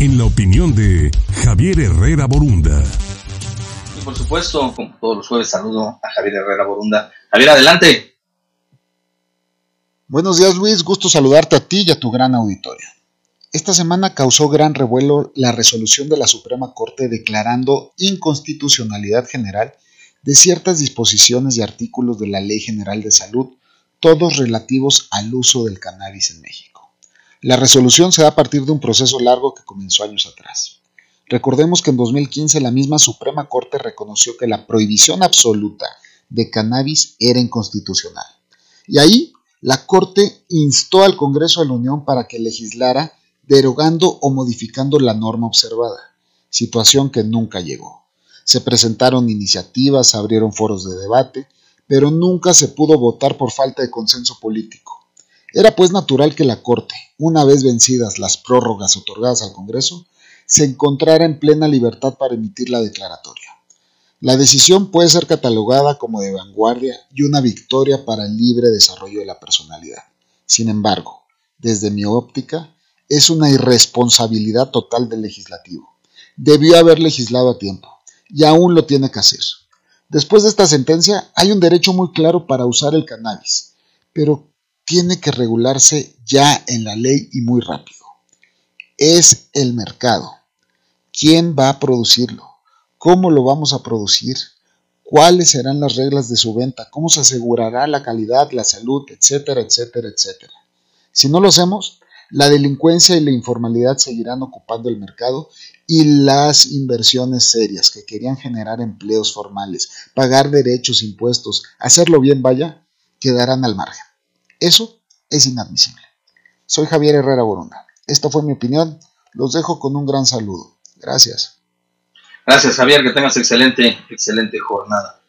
en la opinión de Javier Herrera Borunda. Y por supuesto, como todos los jueves, saludo a Javier Herrera Borunda. Javier, adelante. Buenos días Luis, gusto saludarte a ti y a tu gran auditorio. Esta semana causó gran revuelo la resolución de la Suprema Corte declarando inconstitucionalidad general de ciertas disposiciones y artículos de la Ley General de Salud, todos relativos al uso del cannabis en México. La resolución se da a partir de un proceso largo que comenzó años atrás. Recordemos que en 2015 la misma Suprema Corte reconoció que la prohibición absoluta de cannabis era inconstitucional. Y ahí la Corte instó al Congreso de la Unión para que legislara derogando o modificando la norma observada, situación que nunca llegó. Se presentaron iniciativas, abrieron foros de debate, pero nunca se pudo votar por falta de consenso político. Era pues natural que la Corte, una vez vencidas las prórrogas otorgadas al Congreso, se encontrara en plena libertad para emitir la declaratoria. La decisión puede ser catalogada como de vanguardia y una victoria para el libre desarrollo de la personalidad. Sin embargo, desde mi óptica, es una irresponsabilidad total del legislativo. Debió haber legislado a tiempo, y aún lo tiene que hacer. Después de esta sentencia, hay un derecho muy claro para usar el cannabis, pero tiene que regularse ya en la ley y muy rápido. Es el mercado. ¿Quién va a producirlo? ¿Cómo lo vamos a producir? ¿Cuáles serán las reglas de su venta? ¿Cómo se asegurará la calidad, la salud, etcétera, etcétera, etcétera? Si no lo hacemos, la delincuencia y la informalidad seguirán ocupando el mercado y las inversiones serias que querían generar empleos formales, pagar derechos, impuestos, hacerlo bien vaya, quedarán al margen. Eso es inadmisible. Soy Javier Herrera Borunda. Esta fue mi opinión. Los dejo con un gran saludo. Gracias. Gracias, Javier. Que tengas excelente, excelente jornada.